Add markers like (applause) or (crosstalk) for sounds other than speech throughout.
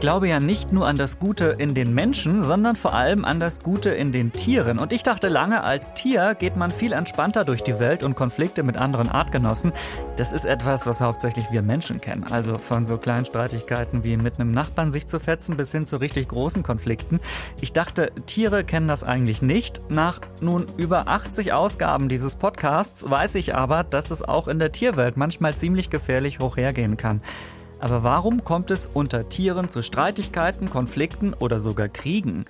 Ich glaube ja nicht nur an das Gute in den Menschen, sondern vor allem an das Gute in den Tieren. Und ich dachte lange, als Tier geht man viel entspannter durch die Welt und Konflikte mit anderen Artgenossen. Das ist etwas, was hauptsächlich wir Menschen kennen. Also von so kleinen Streitigkeiten wie mit einem Nachbarn sich zu fetzen bis hin zu richtig großen Konflikten. Ich dachte, Tiere kennen das eigentlich nicht. Nach nun über 80 Ausgaben dieses Podcasts weiß ich aber, dass es auch in der Tierwelt manchmal ziemlich gefährlich hochhergehen kann. Aber warum kommt es unter Tieren zu Streitigkeiten, Konflikten oder sogar Kriegen?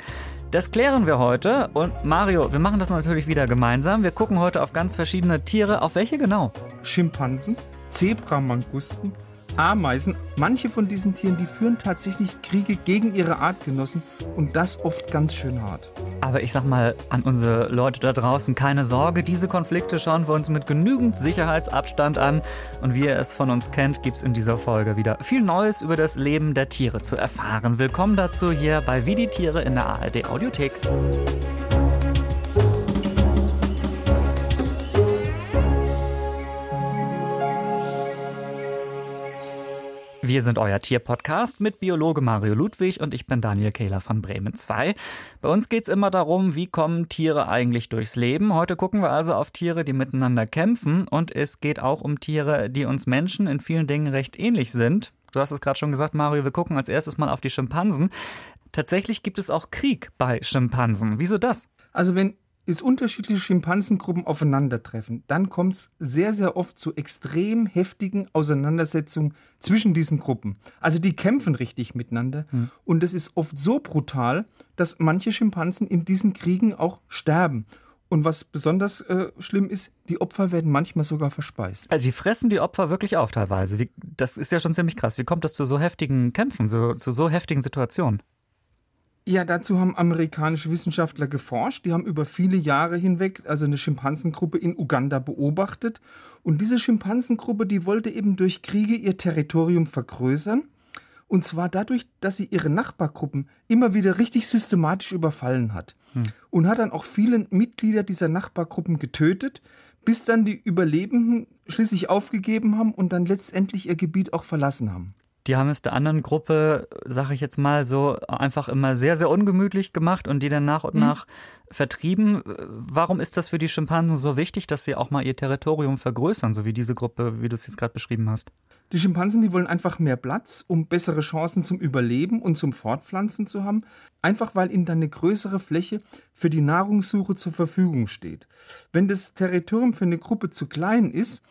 Das klären wir heute und Mario, wir machen das natürlich wieder gemeinsam. Wir gucken heute auf ganz verschiedene Tiere. Auf welche genau? Schimpansen, Zebramangusten, Ameisen. Manche von diesen Tieren, die führen tatsächlich Kriege gegen ihre Artgenossen und das oft ganz schön hart. Aber ich sag mal an unsere Leute da draußen, keine Sorge, diese Konflikte schauen wir uns mit genügend Sicherheitsabstand an. Und wie ihr es von uns kennt, gibt es in dieser Folge wieder viel Neues über das Leben der Tiere zu erfahren. Willkommen dazu hier bei Wie die Tiere in der ARD Audiothek. Wir sind euer Tierpodcast mit Biologe Mario Ludwig und ich bin Daniel Kehler von Bremen 2. Bei uns geht es immer darum, wie kommen Tiere eigentlich durchs Leben. Heute gucken wir also auf Tiere, die miteinander kämpfen und es geht auch um Tiere, die uns Menschen in vielen Dingen recht ähnlich sind. Du hast es gerade schon gesagt, Mario, wir gucken als erstes mal auf die Schimpansen. Tatsächlich gibt es auch Krieg bei Schimpansen. Wieso das? Also wenn es unterschiedliche Schimpansengruppen aufeinandertreffen, dann kommt es sehr, sehr oft zu extrem heftigen Auseinandersetzungen zwischen diesen Gruppen. Also die kämpfen richtig miteinander hm. und es ist oft so brutal, dass manche Schimpansen in diesen Kriegen auch sterben. Und was besonders äh, schlimm ist, die Opfer werden manchmal sogar verspeist. Also die fressen die Opfer wirklich auf teilweise. Wie, das ist ja schon ziemlich krass. Wie kommt das zu so heftigen Kämpfen, so, zu so heftigen Situationen? Ja, dazu haben amerikanische Wissenschaftler geforscht. Die haben über viele Jahre hinweg also eine Schimpansengruppe in Uganda beobachtet. Und diese Schimpansengruppe, die wollte eben durch Kriege ihr Territorium vergrößern. Und zwar dadurch, dass sie ihre Nachbargruppen immer wieder richtig systematisch überfallen hat. Hm. Und hat dann auch viele Mitglieder dieser Nachbargruppen getötet, bis dann die Überlebenden schließlich aufgegeben haben und dann letztendlich ihr Gebiet auch verlassen haben. Die haben es der anderen Gruppe, sage ich jetzt mal so, einfach immer sehr, sehr ungemütlich gemacht und die dann nach und mhm. nach vertrieben. Warum ist das für die Schimpansen so wichtig, dass sie auch mal ihr Territorium vergrößern, so wie diese Gruppe, wie du es jetzt gerade beschrieben hast? Die Schimpansen, die wollen einfach mehr Platz, um bessere Chancen zum Überleben und zum Fortpflanzen zu haben. Einfach weil ihnen dann eine größere Fläche für die Nahrungssuche zur Verfügung steht. Wenn das Territorium für eine Gruppe zu klein ist,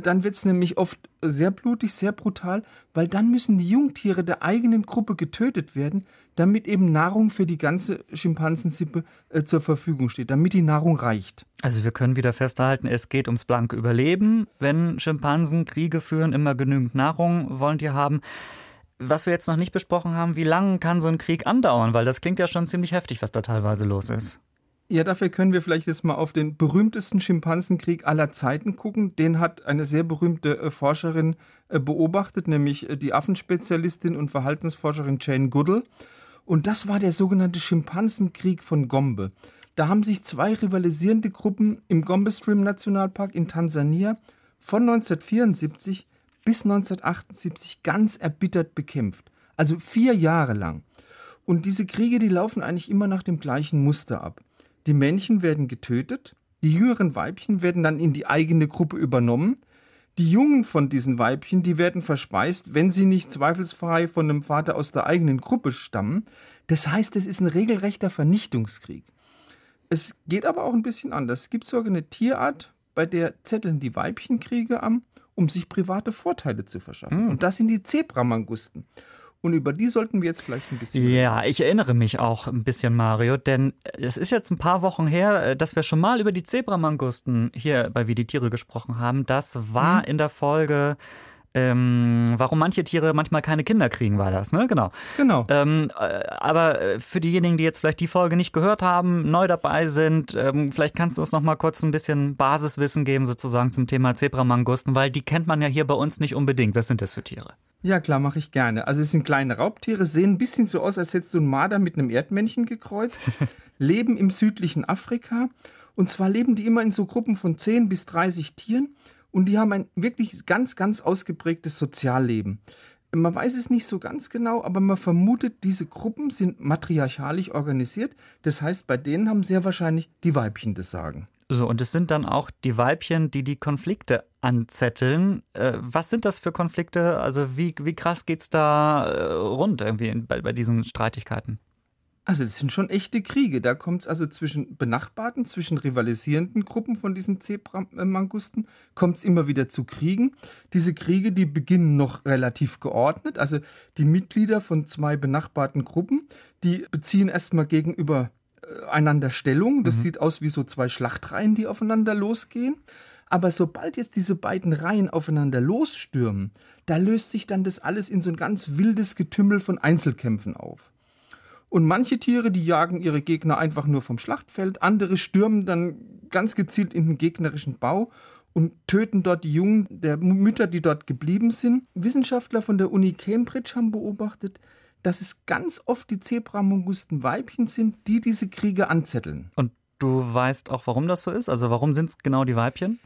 dann wird es nämlich oft sehr blutig, sehr brutal, weil dann müssen die Jungtiere der eigenen Gruppe getötet werden, damit eben Nahrung für die ganze Schimpansensippe äh, zur Verfügung steht, damit die Nahrung reicht. Also wir können wieder festhalten, es geht ums blanke Überleben. Wenn Schimpansen Kriege führen, immer genügend Nahrung wollen die haben. Was wir jetzt noch nicht besprochen haben, wie lange kann so ein Krieg andauern? Weil das klingt ja schon ziemlich heftig, was da teilweise los ist. Ja, dafür können wir vielleicht jetzt mal auf den berühmtesten Schimpansenkrieg aller Zeiten gucken. Den hat eine sehr berühmte äh, Forscherin äh, beobachtet, nämlich äh, die Affenspezialistin und Verhaltensforscherin Jane Goodall. Und das war der sogenannte Schimpansenkrieg von Gombe. Da haben sich zwei rivalisierende Gruppen im Gombe Stream Nationalpark in Tansania von 1974 bis 1978 ganz erbittert bekämpft. Also vier Jahre lang. Und diese Kriege, die laufen eigentlich immer nach dem gleichen Muster ab. Die Männchen werden getötet, die jüngeren Weibchen werden dann in die eigene Gruppe übernommen. Die Jungen von diesen Weibchen, die werden verspeist, wenn sie nicht zweifelsfrei von einem Vater aus der eigenen Gruppe stammen. Das heißt, es ist ein regelrechter Vernichtungskrieg. Es geht aber auch ein bisschen anders. Es gibt sogar eine Tierart, bei der zetteln die Weibchen Kriege an, um sich private Vorteile zu verschaffen. Mhm. Und das sind die Zebramangusten. Und über die sollten wir jetzt vielleicht ein bisschen. Ja, ich erinnere mich auch ein bisschen, Mario, denn es ist jetzt ein paar Wochen her, äh, dass wir schon mal über die Zebramangusten hier bei Wie die Tiere gesprochen haben. Das war mhm. in der Folge. Ähm, warum manche Tiere manchmal keine Kinder kriegen, war das, ne? Genau. Genau. Ähm, äh, aber äh, für diejenigen, die jetzt vielleicht die Folge nicht gehört haben, neu dabei sind, ähm, vielleicht kannst du uns noch mal kurz ein bisschen Basiswissen geben, sozusagen zum Thema Zebramangusten, weil die kennt man ja hier bei uns nicht unbedingt. Was sind das für Tiere? Ja, klar, mache ich gerne. Also es sind kleine Raubtiere, sehen ein bisschen so aus, als hättest du einen Marder mit einem Erdmännchen gekreuzt, (laughs) leben im südlichen Afrika und zwar leben die immer in so Gruppen von 10 bis 30 Tieren und die haben ein wirklich ganz, ganz ausgeprägtes Sozialleben. Man weiß es nicht so ganz genau, aber man vermutet, diese Gruppen sind matriarchalisch organisiert. Das heißt, bei denen haben sehr wahrscheinlich die Weibchen das Sagen. So, und es sind dann auch die Weibchen, die die Konflikte anzetteln. Äh, was sind das für Konflikte? Also wie, wie krass geht es da äh, rund irgendwie bei, bei diesen Streitigkeiten? Also das sind schon echte Kriege. Da kommt es also zwischen benachbarten, zwischen rivalisierenden Gruppen von diesen Zebramangusten, kommt es immer wieder zu Kriegen. Diese Kriege, die beginnen noch relativ geordnet. Also die Mitglieder von zwei benachbarten Gruppen, die beziehen erstmal gegenüber äh, einander Stellung. Das mhm. sieht aus wie so zwei Schlachtreihen, die aufeinander losgehen. Aber sobald jetzt diese beiden Reihen aufeinander losstürmen, da löst sich dann das alles in so ein ganz wildes Getümmel von Einzelkämpfen auf. Und manche Tiere, die jagen ihre Gegner einfach nur vom Schlachtfeld, andere stürmen dann ganz gezielt in den gegnerischen Bau und töten dort die Jungen der Mütter, die dort geblieben sind. Wissenschaftler von der Uni Cambridge haben beobachtet, dass es ganz oft die Zebramongusten Weibchen sind, die diese Kriege anzetteln. Und du weißt auch, warum das so ist? Also warum sind es genau die Weibchen?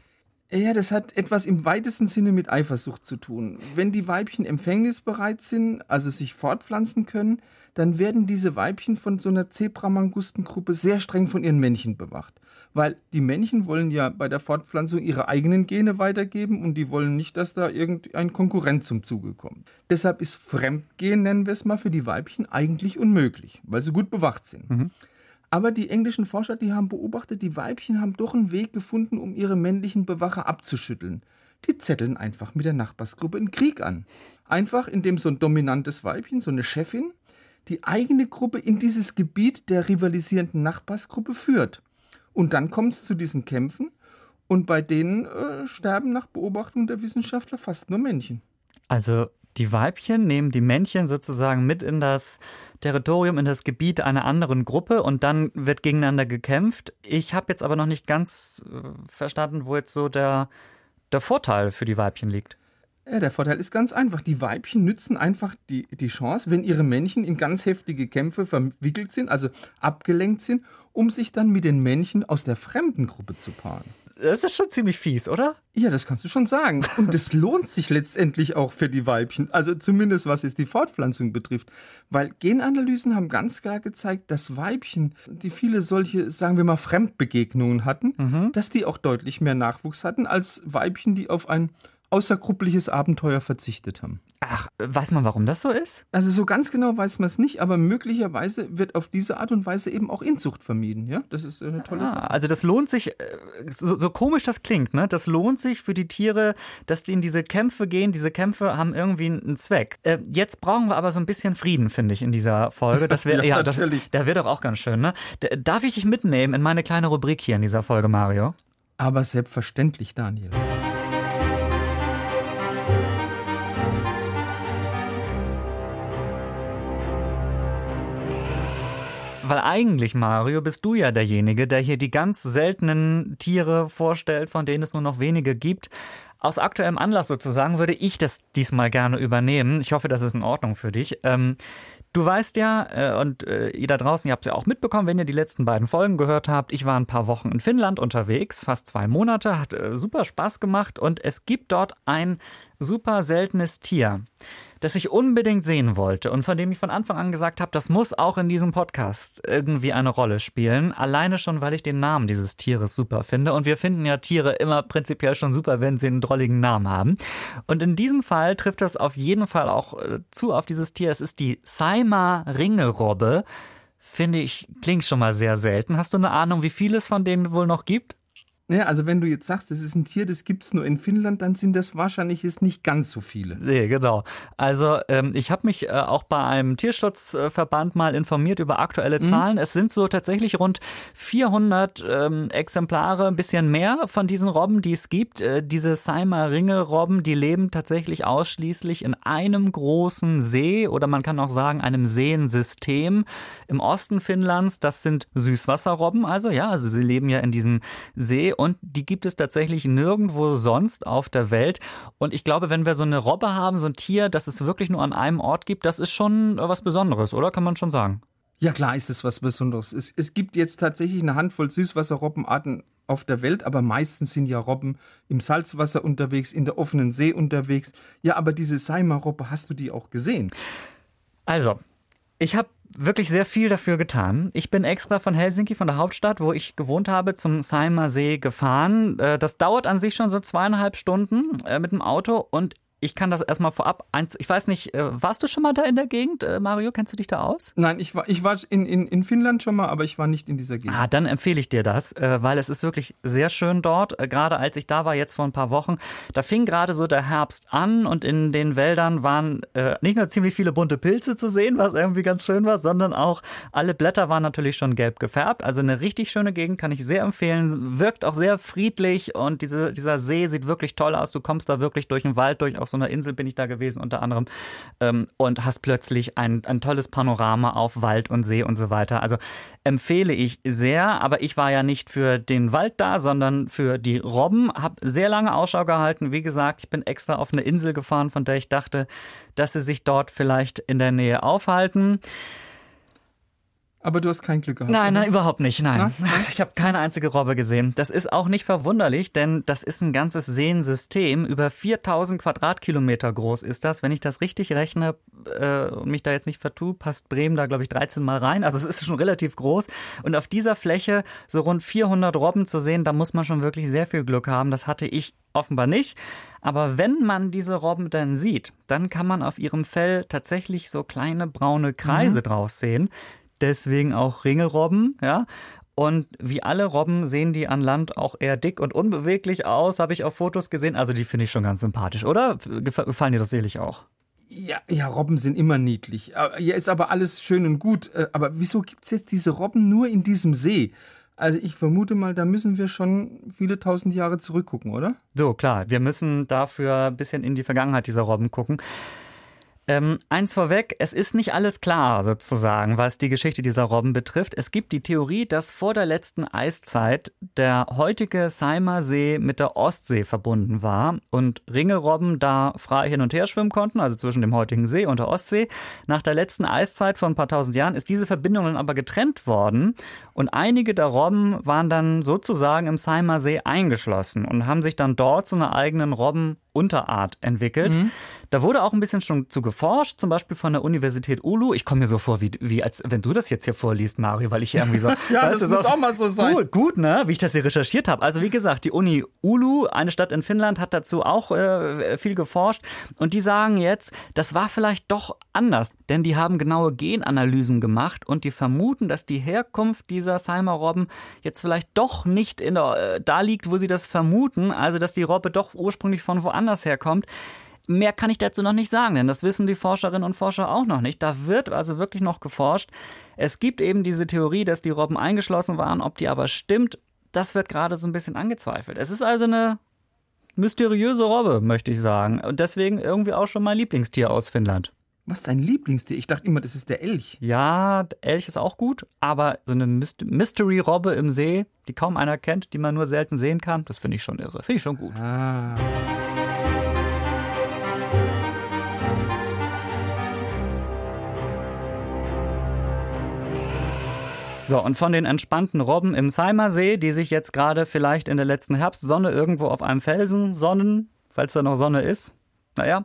Ja, das hat etwas im weitesten Sinne mit Eifersucht zu tun. Wenn die Weibchen empfängnisbereit sind, also sich fortpflanzen können, dann werden diese Weibchen von so einer Zebramangustengruppe sehr streng von ihren Männchen bewacht. Weil die Männchen wollen ja bei der Fortpflanzung ihre eigenen Gene weitergeben und die wollen nicht, dass da irgendein Konkurrent zum Zuge kommt. Deshalb ist Fremdgehen, nennen wir es mal, für die Weibchen eigentlich unmöglich, weil sie gut bewacht sind. Mhm. Aber die englischen Forscher, die haben beobachtet, die Weibchen haben doch einen Weg gefunden, um ihre männlichen Bewacher abzuschütteln. Die zetteln einfach mit der Nachbarsgruppe einen Krieg an. Einfach, indem so ein dominantes Weibchen, so eine Chefin, die eigene Gruppe in dieses Gebiet der rivalisierenden Nachbarsgruppe führt. Und dann kommt es zu diesen Kämpfen und bei denen äh, sterben nach Beobachtung der Wissenschaftler fast nur Männchen. Also die Weibchen nehmen die Männchen sozusagen mit in das Territorium, in das Gebiet einer anderen Gruppe und dann wird gegeneinander gekämpft. Ich habe jetzt aber noch nicht ganz äh, verstanden, wo jetzt so der, der Vorteil für die Weibchen liegt. Ja, der Vorteil ist ganz einfach. Die Weibchen nützen einfach die, die Chance, wenn ihre Männchen in ganz heftige Kämpfe verwickelt sind, also abgelenkt sind, um sich dann mit den Männchen aus der fremden Gruppe zu paaren. Das ist schon ziemlich fies, oder? Ja, das kannst du schon sagen. Und es (laughs) lohnt sich letztendlich auch für die Weibchen. Also zumindest was es die Fortpflanzung betrifft. Weil Genanalysen haben ganz klar gezeigt, dass Weibchen, die viele solche, sagen wir mal, Fremdbegegnungen hatten, mhm. dass die auch deutlich mehr Nachwuchs hatten als Weibchen, die auf ein außergruppliches Abenteuer verzichtet haben. Ach, weiß man, warum das so ist? Also so ganz genau weiß man es nicht, aber möglicherweise wird auf diese Art und Weise eben auch Inzucht vermieden. Ja, das ist eine tolle ah, Sache. Also das lohnt sich, äh, so, so, komisch das klingt, ne? Das lohnt sich für die Tiere, dass die in diese Kämpfe gehen. Diese Kämpfe haben irgendwie einen Zweck. Äh, jetzt brauchen wir aber so ein bisschen Frieden, finde ich, in dieser Folge. Das wäre (laughs) ja, ja das, der wird doch auch ganz schön. Ne? Darf ich dich mitnehmen in meine kleine Rubrik hier in dieser Folge, Mario? Aber selbstverständlich, Daniel. Weil eigentlich, Mario, bist du ja derjenige, der hier die ganz seltenen Tiere vorstellt, von denen es nur noch wenige gibt. Aus aktuellem Anlass sozusagen würde ich das diesmal gerne übernehmen. Ich hoffe, das ist in Ordnung für dich. Ähm, du weißt ja, äh, und äh, ihr da draußen, ihr habt es ja auch mitbekommen, wenn ihr die letzten beiden Folgen gehört habt. Ich war ein paar Wochen in Finnland unterwegs, fast zwei Monate, hat äh, super Spaß gemacht und es gibt dort ein super seltenes Tier das ich unbedingt sehen wollte und von dem ich von Anfang an gesagt habe, das muss auch in diesem Podcast irgendwie eine Rolle spielen. Alleine schon, weil ich den Namen dieses Tieres super finde. Und wir finden ja Tiere immer prinzipiell schon super, wenn sie einen drolligen Namen haben. Und in diesem Fall trifft das auf jeden Fall auch äh, zu auf dieses Tier. Es ist die Saima Ringelrobbe. Finde ich, klingt schon mal sehr selten. Hast du eine Ahnung, wie viel es von denen wohl noch gibt? Ja, also wenn du jetzt sagst, das ist ein Tier, das gibt es nur in Finnland, dann sind das wahrscheinlich jetzt nicht ganz so viele. Nee, genau. Also ähm, ich habe mich äh, auch bei einem Tierschutzverband mal informiert über aktuelle mhm. Zahlen. Mhm. Es sind so tatsächlich rund 400 ähm, Exemplare, ein bisschen mehr von diesen Robben, die es gibt. Äh, diese Seimer Ringelrobben, die leben tatsächlich ausschließlich in einem großen See oder man kann auch sagen einem Seensystem im Osten Finnlands. Das sind Süßwasserrobben, also ja, also sie leben ja in diesem See und die gibt es tatsächlich nirgendwo sonst auf der Welt. Und ich glaube, wenn wir so eine Robbe haben, so ein Tier, das es wirklich nur an einem Ort gibt, das ist schon was Besonderes, oder? Kann man schon sagen. Ja, klar ist es was Besonderes. Es, es gibt jetzt tatsächlich eine Handvoll Süßwasserrobbenarten auf der Welt, aber meistens sind ja Robben im Salzwasser unterwegs, in der offenen See unterwegs. Ja, aber diese Saimaa-Robbe, hast du die auch gesehen? Also, ich habe wirklich sehr viel dafür getan. Ich bin extra von Helsinki, von der Hauptstadt, wo ich gewohnt habe, zum Saimaa See gefahren. Äh, das dauert an sich schon so zweieinhalb Stunden äh, mit dem Auto und ich kann das erstmal vorab. Eins, ich weiß nicht, äh, warst du schon mal da in der Gegend, äh, Mario? Kennst du dich da aus? Nein, ich war, ich war in, in, in Finnland schon mal, aber ich war nicht in dieser Gegend. Ah, dann empfehle ich dir das, äh, weil es ist wirklich sehr schön dort. Gerade als ich da war, jetzt vor ein paar Wochen, da fing gerade so der Herbst an und in den Wäldern waren nicht nur ziemlich viele bunte Pilze zu sehen, was irgendwie ganz schön war, sondern auch alle Blätter waren natürlich schon gelb gefärbt. Also eine richtig schöne Gegend kann ich sehr empfehlen. Wirkt auch sehr friedlich und diese, dieser See sieht wirklich toll aus. Du kommst da wirklich durch den Wald durch, auch so einer Insel bin ich da gewesen unter anderem ähm, und hast plötzlich ein, ein tolles Panorama auf Wald und See und so weiter. Also empfehle ich sehr, aber ich war ja nicht für den Wald da, sondern für die Robben, habe sehr lange Ausschau gehalten. Wie gesagt, ich bin extra auf eine Insel gefahren, von der ich dachte, dass sie sich dort vielleicht in der Nähe aufhalten. Aber du hast kein Glück gehabt. Nein, nein, überhaupt nicht. Nein. Na? Ich habe keine einzige Robbe gesehen. Das ist auch nicht verwunderlich, denn das ist ein ganzes Seensystem. Über 4000 Quadratkilometer groß ist das. Wenn ich das richtig rechne äh, und mich da jetzt nicht vertue, passt Bremen da, glaube ich, 13 Mal rein. Also es ist schon relativ groß. Und auf dieser Fläche so rund 400 Robben zu sehen, da muss man schon wirklich sehr viel Glück haben. Das hatte ich offenbar nicht. Aber wenn man diese Robben dann sieht, dann kann man auf ihrem Fell tatsächlich so kleine braune Kreise mhm. draus sehen deswegen auch Ringelrobben, ja. Und wie alle Robben sehen die an Land auch eher dick und unbeweglich aus, habe ich auf Fotos gesehen. Also die finde ich schon ganz sympathisch, oder? Gefallen dir das selig auch? Ja, ja, Robben sind immer niedlich. Ja, ist aber alles schön und gut. Äh, aber wieso gibt es jetzt diese Robben nur in diesem See? Also ich vermute mal, da müssen wir schon viele tausend Jahre zurückgucken, oder? So, klar. Wir müssen dafür ein bisschen in die Vergangenheit dieser Robben gucken. Ähm, eins vorweg, es ist nicht alles klar sozusagen, was die Geschichte dieser Robben betrifft. Es gibt die Theorie, dass vor der letzten Eiszeit der heutige Seimer See mit der Ostsee verbunden war und Ringelrobben da frei hin und her schwimmen konnten, also zwischen dem heutigen See und der Ostsee. Nach der letzten Eiszeit von ein paar tausend Jahren ist diese Verbindung dann aber getrennt worden und einige der Robben waren dann sozusagen im Seimer See eingeschlossen und haben sich dann dort zu einer eigenen Robbenunterart entwickelt. Mhm. Da wurde auch ein bisschen schon zu geforscht, zum Beispiel von der Universität Ulu. Ich komme mir so vor, wie, wie als wenn du das jetzt hier vorliest, Mario, weil ich hier irgendwie so. (laughs) ja, das muss auch, auch, mal so sein. Gut, gut, ne? Wie ich das hier recherchiert habe. Also wie gesagt, die Uni Ulu, eine Stadt in Finnland, hat dazu auch äh, viel geforscht. Und die sagen jetzt, das war vielleicht doch anders, denn die haben genaue Genanalysen gemacht und die vermuten, dass die Herkunft dieser Seimer-Robben jetzt vielleicht doch nicht in der, äh, da liegt, wo sie das vermuten. Also dass die Robbe doch ursprünglich von woanders herkommt. Mehr kann ich dazu noch nicht sagen, denn das wissen die Forscherinnen und Forscher auch noch nicht. Da wird also wirklich noch geforscht. Es gibt eben diese Theorie, dass die Robben eingeschlossen waren. Ob die aber stimmt, das wird gerade so ein bisschen angezweifelt. Es ist also eine mysteriöse Robbe, möchte ich sagen. Und deswegen irgendwie auch schon mein Lieblingstier aus Finnland. Was ist dein Lieblingstier? Ich dachte immer, das ist der Elch. Ja, Elch ist auch gut, aber so eine Mystery-Robbe im See, die kaum einer kennt, die man nur selten sehen kann, das finde ich schon irre. Finde ich schon gut. Ah. So, und von den entspannten Robben im Seimersee, die sich jetzt gerade vielleicht in der letzten Herbstsonne irgendwo auf einem Felsen sonnen, falls da noch Sonne ist, naja,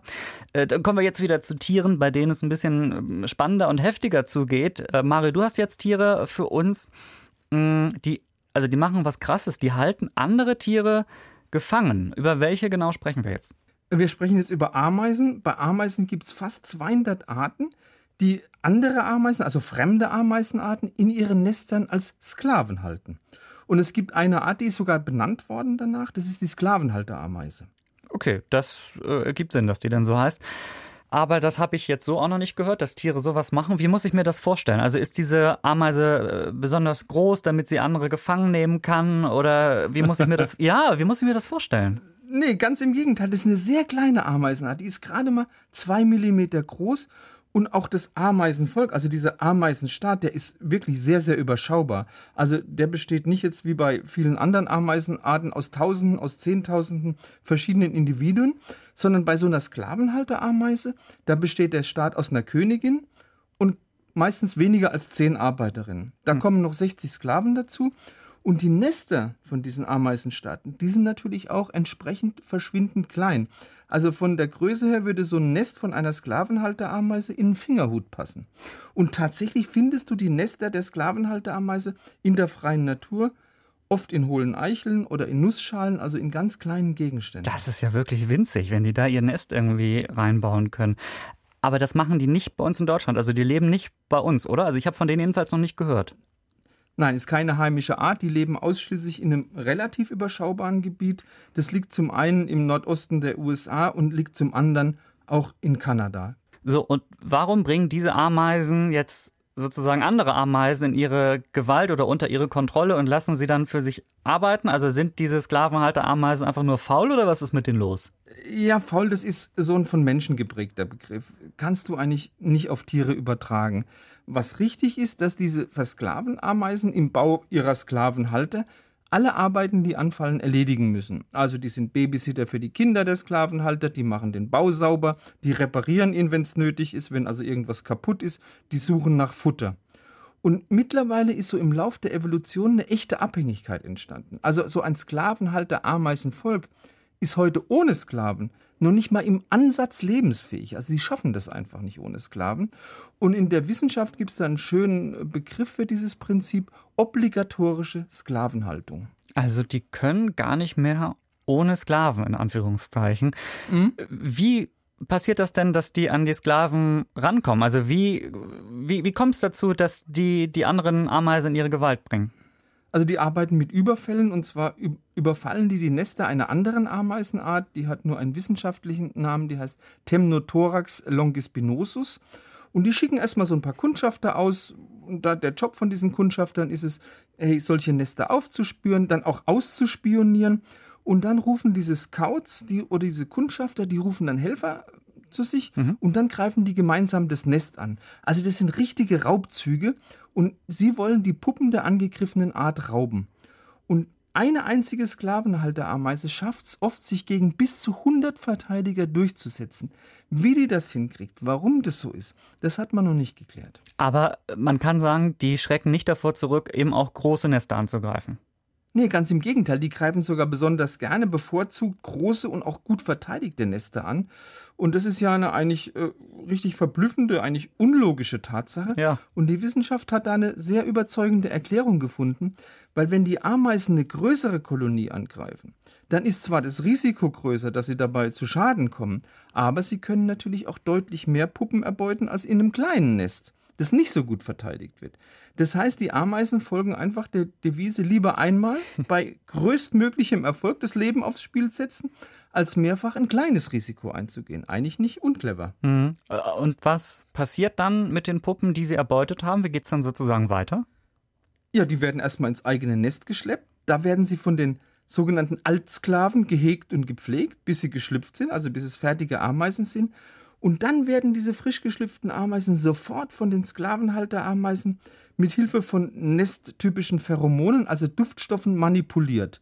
äh, dann kommen wir jetzt wieder zu Tieren, bei denen es ein bisschen ähm, spannender und heftiger zugeht. Äh, Mario, du hast jetzt Tiere für uns, mh, die, also die machen was Krasses, die halten andere Tiere gefangen. Über welche genau sprechen wir jetzt? Wir sprechen jetzt über Ameisen. Bei Ameisen gibt es fast 200 Arten die andere Ameisen, also fremde Ameisenarten, in ihren Nestern als Sklaven halten. Und es gibt eine Art, die ist sogar benannt worden danach, das ist die Sklavenhalterameise. Okay, das äh, ergibt Sinn, dass die denn so heißt. Aber das habe ich jetzt so auch noch nicht gehört, dass Tiere sowas machen. Wie muss ich mir das vorstellen? Also ist diese Ameise äh, besonders groß, damit sie andere gefangen nehmen kann? Oder wie muss ich mir das, (laughs) ja, wie muss ich mir das vorstellen? Nee, ganz im Gegenteil. Das ist eine sehr kleine Ameisenart. Die ist gerade mal zwei Millimeter groß und auch das Ameisenvolk, also dieser Ameisenstaat, der ist wirklich sehr, sehr überschaubar. Also der besteht nicht jetzt wie bei vielen anderen Ameisenarten aus Tausenden, aus Zehntausenden verschiedenen Individuen, sondern bei so einer Sklavenhalterameise, da besteht der Staat aus einer Königin und meistens weniger als zehn Arbeiterinnen. Da hm. kommen noch 60 Sklaven dazu Und die Nester von diesen Ameisenstaaten, die sind natürlich auch entsprechend verschwindend klein. Also von der Größe her würde so ein Nest von einer Sklavenhalterameise in einen Fingerhut passen. Und tatsächlich findest du die Nester der Sklavenhalterameise in der freien Natur oft in hohlen Eicheln oder in Nussschalen, also in ganz kleinen Gegenständen. Das ist ja wirklich winzig, wenn die da ihr Nest irgendwie reinbauen können. Aber das machen die nicht bei uns in Deutschland. Also die leben nicht bei uns, oder? Also ich habe von denen jedenfalls noch nicht gehört. Nein, ist keine heimische Art. Die leben ausschließlich in einem relativ überschaubaren Gebiet. Das liegt zum einen im Nordosten der USA und liegt zum anderen auch in Kanada. So, und warum bringen diese Ameisen jetzt sozusagen andere Ameisen in ihre Gewalt oder unter ihre Kontrolle und lassen sie dann für sich arbeiten? Also sind diese Sklavenhalter-Ameisen einfach nur faul oder was ist mit denen los? Ja, faul, das ist so ein von Menschen geprägter Begriff. Kannst du eigentlich nicht auf Tiere übertragen. Was richtig ist, dass diese Versklavenameisen im Bau ihrer Sklavenhalter alle Arbeiten, die anfallen, erledigen müssen. Also die sind Babysitter für die Kinder der Sklavenhalter, die machen den Bau sauber, die reparieren ihn, wenn es nötig ist, wenn also irgendwas kaputt ist, die suchen nach Futter. Und mittlerweile ist so im Lauf der Evolution eine echte Abhängigkeit entstanden. Also so ein Sklavenhalter-Ameisenvolk ist heute ohne Sklaven noch nicht mal im Ansatz lebensfähig. Also sie schaffen das einfach nicht ohne Sklaven. Und in der Wissenschaft gibt es da einen schönen Begriff für dieses Prinzip, obligatorische Sklavenhaltung. Also die können gar nicht mehr ohne Sklaven, in Anführungszeichen. Mhm. Wie passiert das denn, dass die an die Sklaven rankommen? Also wie, wie, wie kommt es dazu, dass die die anderen Ameisen in ihre Gewalt bringen? Also die arbeiten mit Überfällen und zwar überfallen die die Nester einer anderen Ameisenart, die hat nur einen wissenschaftlichen Namen, die heißt Temnothorax longispinosus. Und die schicken erstmal so ein paar Kundschafter aus. Und da der Job von diesen Kundschaftern ist es, hey, solche Nester aufzuspüren, dann auch auszuspionieren. Und dann rufen diese Scouts die, oder diese Kundschafter, die rufen dann Helfer zu sich mhm. und dann greifen die gemeinsam das Nest an. Also das sind richtige Raubzüge und sie wollen die Puppen der angegriffenen Art rauben. Und eine einzige Sklavenhalterameise schafft es oft, sich gegen bis zu 100 Verteidiger durchzusetzen. Wie die das hinkriegt, warum das so ist, das hat man noch nicht geklärt. Aber man kann sagen, die schrecken nicht davor zurück, eben auch große Nester anzugreifen. Nee, ganz im Gegenteil. Die greifen sogar besonders gerne bevorzugt große und auch gut verteidigte Nester an. Und das ist ja eine eigentlich äh, richtig verblüffende, eigentlich unlogische Tatsache. Ja. Und die Wissenschaft hat da eine sehr überzeugende Erklärung gefunden, weil wenn die Ameisen eine größere Kolonie angreifen, dann ist zwar das Risiko größer, dass sie dabei zu Schaden kommen, aber sie können natürlich auch deutlich mehr Puppen erbeuten als in einem kleinen Nest, das nicht so gut verteidigt wird. Das heißt, die Ameisen folgen einfach der Devise lieber einmal (laughs) bei größtmöglichem Erfolg das Leben aufs Spiel setzen, als mehrfach ein kleines Risiko einzugehen. Eigentlich nicht unclever. Mhm. Und was passiert dann mit den Puppen, die sie erbeutet haben? Wie geht es dann sozusagen weiter? Ja, die werden erstmal ins eigene Nest geschleppt. Da werden sie von den sogenannten Altsklaven gehegt und gepflegt, bis sie geschlüpft sind, also bis es fertige Ameisen sind. Und dann werden diese frisch geschlüpften Ameisen sofort von den Sklavenhalterameisen mit Hilfe von nesttypischen Pheromonen, also Duftstoffen, manipuliert.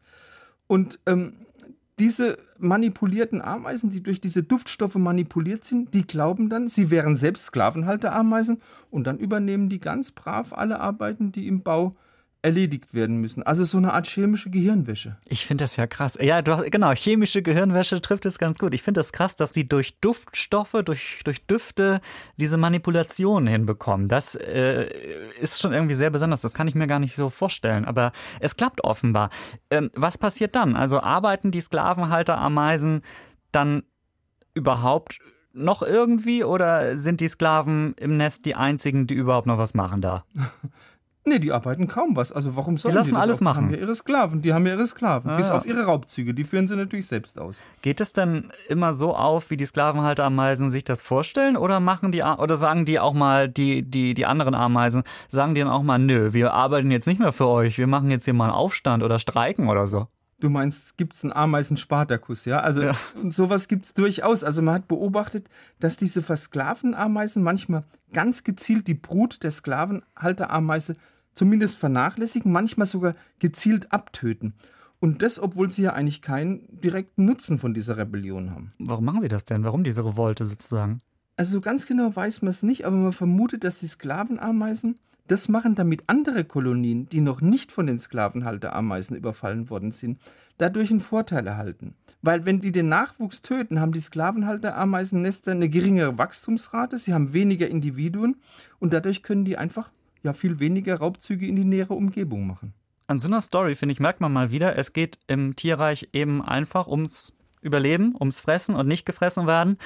Und ähm, diese manipulierten Ameisen, die durch diese Duftstoffe manipuliert sind, die glauben dann, sie wären selbst Sklavenhalterameisen und dann übernehmen die ganz brav alle Arbeiten, die im Bau erledigt werden müssen. Also so eine Art chemische Gehirnwäsche. Ich finde das ja krass. Ja, du, genau, chemische Gehirnwäsche trifft es ganz gut. Ich finde das krass, dass die durch Duftstoffe, durch, durch Düfte diese Manipulation hinbekommen. Das äh, ist schon irgendwie sehr besonders. Das kann ich mir gar nicht so vorstellen. Aber es klappt offenbar. Ähm, was passiert dann? Also arbeiten die Sklavenhalter-Ameisen dann überhaupt noch irgendwie oder sind die Sklaven im Nest die einzigen, die überhaupt noch was machen da? (laughs) Nee, die arbeiten kaum was. Also warum sollen die lassen die alles auch? machen? Die haben ja ihre Sklaven, die haben ja ihre Sklaven. Ah, Bis ja. auf ihre Raubzüge, die führen sie natürlich selbst aus. Geht es denn immer so auf, wie die Sklavenhalter-Ameisen sich das vorstellen? Oder machen die oder sagen die auch mal, die, die, die anderen Ameisen, sagen die dann auch mal, nö, wir arbeiten jetzt nicht mehr für euch, wir machen jetzt hier mal einen Aufstand oder streiken oder so? Du meinst, gibt es einen Ameisen-Spartakus, ja? Also ja. sowas gibt es durchaus. Also man hat beobachtet, dass diese versklavten Ameisen manchmal ganz gezielt die Brut der Sklavenhalterameise zumindest vernachlässigen, manchmal sogar gezielt abtöten. Und das, obwohl sie ja eigentlich keinen direkten Nutzen von dieser Rebellion haben. Warum machen sie das denn? Warum diese Revolte sozusagen? Also so ganz genau weiß man es nicht, aber man vermutet, dass die Sklavenameisen Das machen damit andere Kolonien, die noch nicht von den Sklavenhalterameisen überfallen worden sind, dadurch einen Vorteil erhalten. Weil wenn die den Nachwuchs töten, haben die Sklavenhalterameisennester eine geringere Wachstumsrate, sie haben weniger Individuen und dadurch können die einfach ja viel weniger Raubzüge in die nähere Umgebung machen. An so einer Story, finde ich, merkt man mal wieder, es geht im Tierreich eben einfach ums Überleben, ums Fressen und nicht gefressen werden.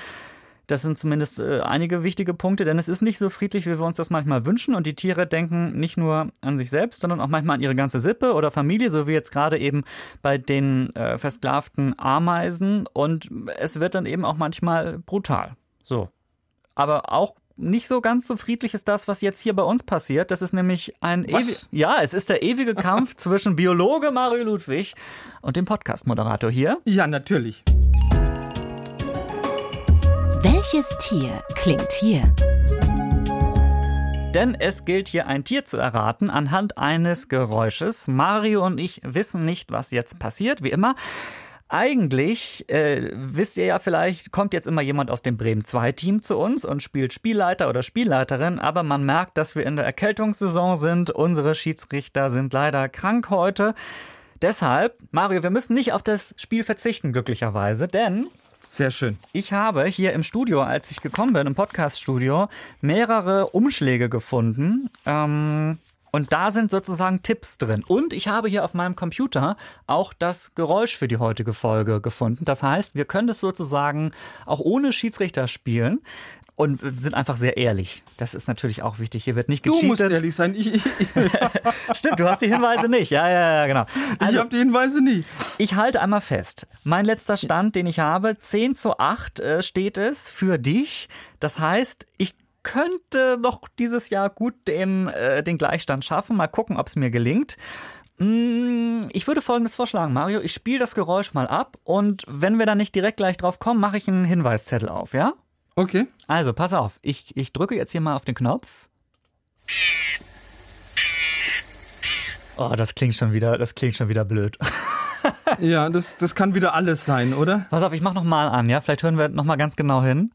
Das sind zumindest äh, einige wichtige Punkte, denn es ist nicht so friedlich, wie wir uns das manchmal wünschen. Und die Tiere denken nicht nur an sich selbst, sondern auch manchmal an ihre ganze Sippe oder Familie, so wie jetzt gerade eben bei den äh, versklavten Ameisen. Und es wird dann eben auch manchmal brutal. So. Aber auch nicht so ganz so friedlich ist das, was jetzt hier bei uns passiert. Das ist nämlich ein ewig, ja, es ist der ewige (laughs) Kampf zwischen Biologe Mario Ludwig und dem Podcast-Moderator hier. Ja, natürlich. Welches Tier klingt hier? Denn es gilt hier ein Tier zu erraten anhand eines Geräusches. Mario und ich wissen nicht, was jetzt passiert, wie immer. Eigentlich, äh, wisst ihr ja vielleicht, kommt jetzt immer jemand aus dem Bremen 2 Team zu uns und spielt Spielleiter oder Spielleiterin, aber man merkt, dass wir in der Erkältungssaison sind. Unsere Schiedsrichter sind leider krank heute. Deshalb, Mario, wir müssen nicht auf das Spiel verzichten, glücklicherweise, denn sehr schön. Ich habe hier im Studio, als ich gekommen bin, im Podcast-Studio, mehrere Umschläge gefunden. Ähm, und da sind sozusagen Tipps drin. Und ich habe hier auf meinem Computer auch das Geräusch für die heutige Folge gefunden. Das heißt, wir können das sozusagen auch ohne Schiedsrichter spielen und sind einfach sehr ehrlich. Das ist natürlich auch wichtig. Hier wird nicht gecheatet. Du musst ehrlich sein. Ich, (laughs) ich, Stimmt, du hast die Hinweise nicht. Ja, ja, ja, genau. Also, ich habe die Hinweise nie. Ich halte einmal fest. Mein letzter Stand, den ich habe, 10 zu 8 äh, steht es für dich. Das heißt, ich könnte noch dieses Jahr gut den, äh, den Gleichstand schaffen. Mal gucken, ob es mir gelingt. Mm, ich würde folgendes vorschlagen, Mario. Ich spiele das Geräusch mal ab und wenn wir da nicht direkt gleich drauf kommen, mache ich einen Hinweiszettel auf, ja? Okay. Also, pass auf. Ich, ich drücke jetzt hier mal auf den Knopf. Oh, das klingt schon wieder, das klingt schon wieder blöd. (laughs) ja, das, das kann wieder alles sein, oder? Pass auf, ich mach noch mal an, ja? Vielleicht hören wir noch mal ganz genau hin.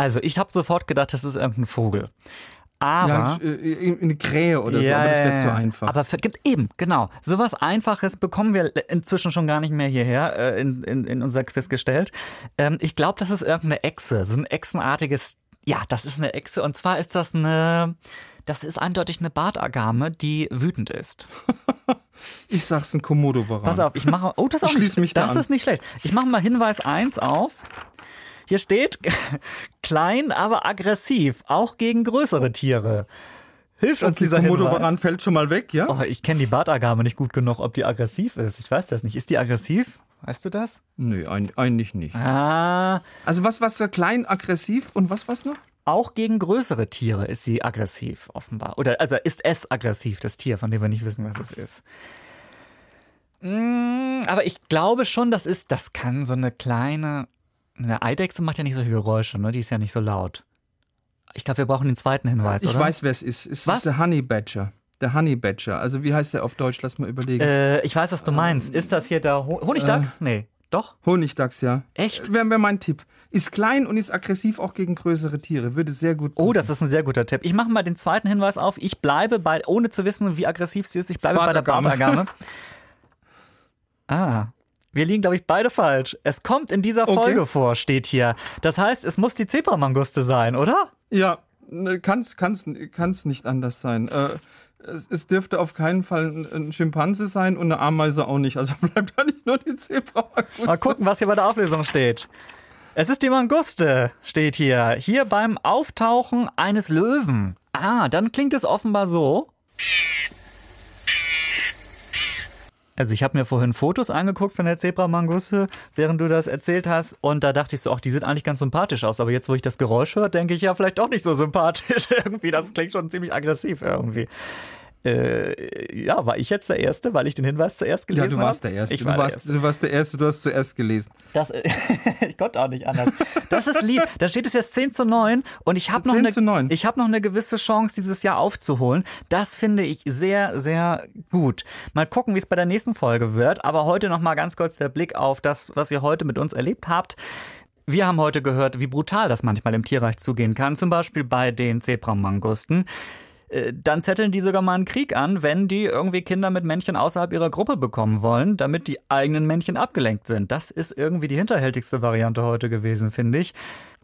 Also, ich habe sofort gedacht, das ist irgendein Vogel. Aber. Ja, äh, eine Krähe oder ja, so, aber das wäre zu einfach. Aber gibt eben, genau. Sowas Einfaches bekommen wir inzwischen schon gar nicht mehr hierher äh, in, in, in unser Quiz gestellt. Ähm, ich glaube, das ist irgendeine Echse, so ein echsenartiges. Ja, das ist eine Echse. Und zwar ist das eine. Das ist eindeutig eine Bartagame, die wütend ist. (laughs) ich sag's ein Komodo-Varan. Pass auf, ich mache. Oh, das ist auch nicht, mich da Das an. ist nicht schlecht. Ich mache mal Hinweis 1 auf. Hier steht (laughs) klein, aber aggressiv, auch gegen größere Tiere. Hilft uns dieser Komodo Varan fällt schon mal weg, ja? Oh, ich kenne die Bartagame nicht gut genug, ob die aggressiv ist. Ich weiß das nicht. Ist die aggressiv? Weißt du das? Nö, ein, eigentlich nicht. Ah. Also was was klein, aggressiv und was was noch? Auch gegen größere Tiere ist sie aggressiv, offenbar. Oder also ist es aggressiv, das Tier, von dem wir nicht wissen, was es ist. Mm, aber ich glaube schon, das ist, das kann so eine kleine eine Eidechse macht ja nicht solche Geräusche, ne? Die ist ja nicht so laut. Ich glaube, wir brauchen den zweiten Hinweis, ich oder? Ich weiß, wer es ist. Es Was? ist der Honey Badger. Der Honey Badger. Also wie heißt der auf Deutsch? Lass mal überlegen. Äh, ich weiß, was du meinst. Ist das hier der Ho Honigdachs? Äh, nee. Doch? Honigdachs, ja. Echt? Wäre wär mein Tipp. Ist klein und ist aggressiv auch gegen größere Tiere. Würde sehr gut passen. Oh, das ist ein sehr guter Tipp. Ich mache mal den zweiten Hinweis auf. Ich bleibe bei, ohne zu wissen, wie aggressiv sie ist, ich bleibe bei der Bartagame. (laughs) ah, wir liegen, glaube ich, beide falsch. Es kommt in dieser Folge okay. vor, steht hier. Das heißt, es muss die Zebramanguste sein, oder? Ja, kann es kann's nicht anders sein. Äh, es, es, dürfte auf keinen Fall ein, ein, Schimpanse sein und eine Ameise auch nicht. Also (laughs) bleibt da nicht nur die Zebramanguste. Mal gucken, was hier bei der Auflösung steht. Es ist die Manguste, steht hier. Hier beim Auftauchen eines Löwen. Ah, dann klingt es offenbar so. Also ich habe mir vorhin Fotos angeguckt von der Zebramangusse, während du das erzählt hast. Und da dachte ich so, ach, die sieht eigentlich ganz sympathisch aus. Aber jetzt, wo ich das Geräusch höre, denke ich ja vielleicht doch nicht so sympathisch (laughs) irgendwie. Das klingt schon ziemlich aggressiv irgendwie. Äh, ja, war ich jetzt der Erste, weil ich den Hinweis zuerst gelesen habe? Ja, du warst der Erste. Ich war du, warst, Erste. du warst der Erste, du hast zuerst gelesen. Das, (laughs) ich konnte auch nicht anders. Das ist lieb. Da steht es jetzt 10 zu 9 und ich habe noch, eine, hab noch eine gewisse Chance, dieses Jahr aufzuholen. Das finde ich sehr, sehr gut. Mal gucken, wie es bei der nächsten Folge wird. Aber heute noch mal ganz kurz der Blick auf das, was ihr heute mit uns erlebt habt. Wir haben heute gehört, wie brutal das manchmal im Tierreich zugehen kann, zum Beispiel bei den Zebramangusten. Äh, dann zetteln die sogar mal einen Krieg an, wenn die irgendwie Kinder mit Männchen außerhalb ihrer Gruppe bekommen wollen, damit die eigenen Männchen abgelenkt sind. Das ist irgendwie die hinterhältigste Variante heute gewesen, finde ich.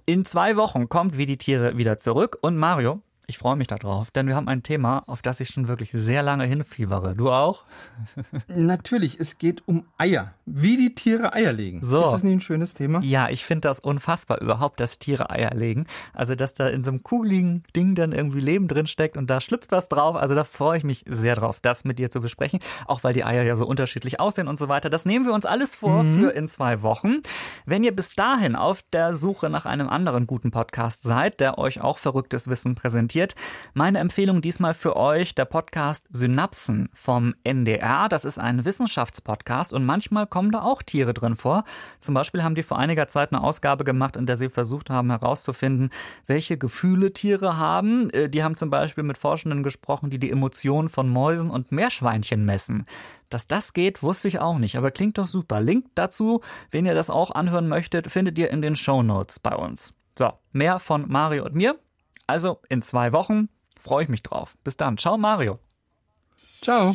In zwei Wochen kommt Wie die Tiere wieder zurück und Mario, ich freue mich darauf, denn wir haben ein Thema, auf das ich schon wirklich sehr lange hinfiebere. Du auch? (laughs) Natürlich, es geht um Eier. Wie die Tiere Eier legen. So. Ist das nicht ein schönes Thema? Ja, ich finde das unfassbar überhaupt, dass Tiere Eier legen. Also, dass da in so einem kugeligen Ding dann irgendwie Leben drin steckt und da schlüpft was drauf. Also, da freue ich mich sehr drauf, das mit dir zu besprechen. Auch weil die Eier ja so unterschiedlich aussehen und so weiter. Das nehmen wir uns alles vor mhm. für in zwei Wochen. Wenn ihr bis dahin auf der Suche nach einem anderen guten Podcast seid, der euch auch verrücktes Wissen präsentiert, präsentiert. Meine Empfehlung diesmal für euch der Podcast Synapsen vom NDR. Das ist ein Wissenschaftspodcast und manchmal kommen da auch Tiere drin vor. Zum Beispiel haben die vor einiger Zeit eine Ausgabe gemacht, in der sie versucht haben herauszufinden, welche Gefühle Tiere haben. Äh, die haben zum Beispiel mit Forschenden gesprochen, die die Emotionen von Mäusen und Meerschweinchen messen. Dass das geht, wusste ich auch nicht, aber klingt doch super. Link dazu, wenn ihr das auch anhören möchtet, findet ihr in den Show Notes bei uns. So, mehr von Mario und mir. Also in zwei Wochen freue ich mich drauf. Bis dann. Ciao, Mario. Ciao.